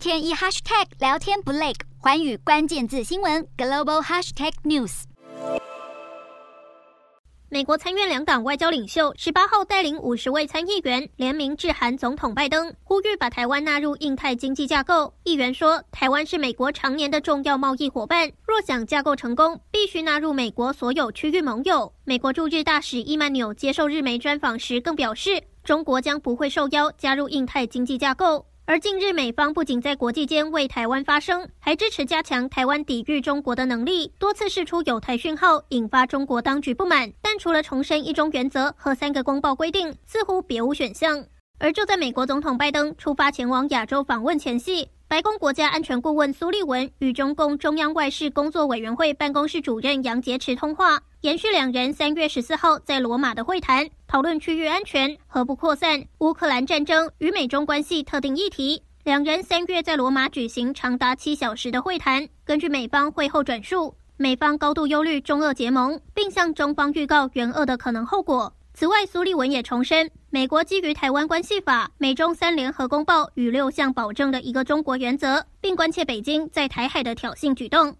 天一 hashtag 聊天不累，寰宇关键字新闻 global hashtag news。美国参院两党外交领袖十八号带领五十位参议员联名致函总统拜登，呼吁把台湾纳入印太经济架构。议员说，台湾是美国常年的重要贸易伙伴，若想架构成功，必须纳入美国所有区域盟友。美国驻日大使伊曼纽接受日媒专访时更表示，中国将不会受邀加入印太经济架构。而近日，美方不仅在国际间为台湾发声，还支持加强台湾抵御中国的能力，多次释出有台讯号，引发中国当局不满。但除了重申一中原则和三个公报规定，似乎别无选项。而就在美国总统拜登出发前往亚洲访问前夕，白宫国家安全顾问苏利文与中共中央外事工作委员会办公室主任杨洁篪通话，延续两人三月十四号在罗马的会谈，讨论区域安全、核不扩散、乌克兰战争与美中关系特定议题。两人三月在罗马举行长达七小时的会谈。根据美方会后转述，美方高度忧虑中俄结盟，并向中方预告援俄的可能后果。此外，苏利文也重申，美国基于《台湾关系法》、美中三联合公报与六项保证的一个中国原则，并关切北京在台海的挑衅举动。